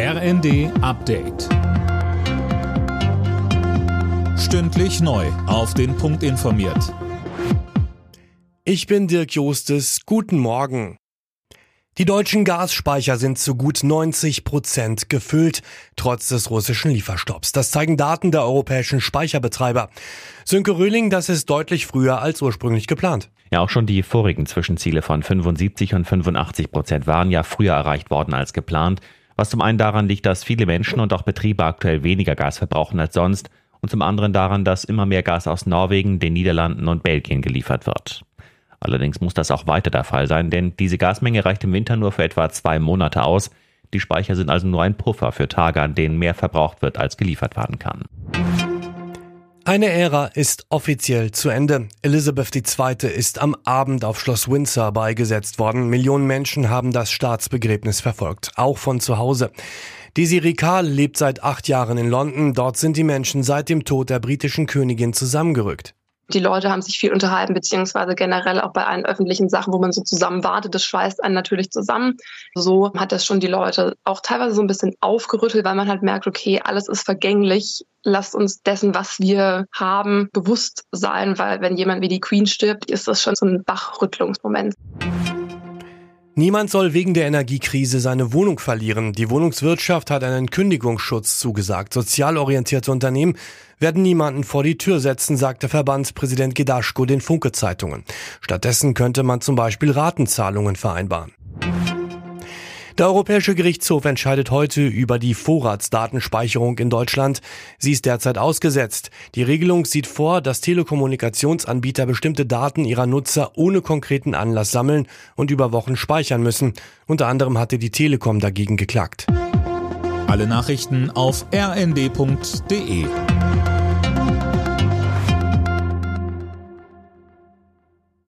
RND Update. Stündlich neu. Auf den Punkt informiert. Ich bin Dirk Jostes. Guten Morgen. Die deutschen Gasspeicher sind zu gut 90 Prozent gefüllt, trotz des russischen Lieferstopps. Das zeigen Daten der europäischen Speicherbetreiber. Sönke Röhling, das ist deutlich früher als ursprünglich geplant. Ja, auch schon die vorigen Zwischenziele von 75 und 85 Prozent waren ja früher erreicht worden als geplant was zum einen daran liegt, dass viele Menschen und auch Betriebe aktuell weniger Gas verbrauchen als sonst und zum anderen daran, dass immer mehr Gas aus Norwegen, den Niederlanden und Belgien geliefert wird. Allerdings muss das auch weiter der Fall sein, denn diese Gasmenge reicht im Winter nur für etwa zwei Monate aus. Die Speicher sind also nur ein Puffer für Tage, an denen mehr verbraucht wird, als geliefert werden kann. Eine Ära ist offiziell zu Ende. Elisabeth II. ist am Abend auf Schloss Windsor beigesetzt worden. Millionen Menschen haben das Staatsbegräbnis verfolgt, auch von zu Hause. Desiree Kahl lebt seit acht Jahren in London. Dort sind die Menschen seit dem Tod der britischen Königin zusammengerückt. Die Leute haben sich viel unterhalten, beziehungsweise generell auch bei allen öffentlichen Sachen, wo man so zusammen wartet, das schweißt einen natürlich zusammen. So hat das schon die Leute auch teilweise so ein bisschen aufgerüttelt, weil man halt merkt, okay, alles ist vergänglich. Lasst uns dessen, was wir haben, bewusst sein, weil wenn jemand wie die Queen stirbt, ist das schon so ein Bachrüttlungsmoment. Niemand soll wegen der Energiekrise seine Wohnung verlieren. Die Wohnungswirtschaft hat einen Kündigungsschutz zugesagt. Sozial orientierte Unternehmen werden niemanden vor die Tür setzen, sagte Verbandspräsident Gedaschko den Funke-Zeitungen. Stattdessen könnte man zum Beispiel Ratenzahlungen vereinbaren. Der Europäische Gerichtshof entscheidet heute über die Vorratsdatenspeicherung in Deutschland. Sie ist derzeit ausgesetzt. Die Regelung sieht vor, dass Telekommunikationsanbieter bestimmte Daten ihrer Nutzer ohne konkreten Anlass sammeln und über Wochen speichern müssen. Unter anderem hatte die Telekom dagegen geklagt. Alle Nachrichten auf rnd.de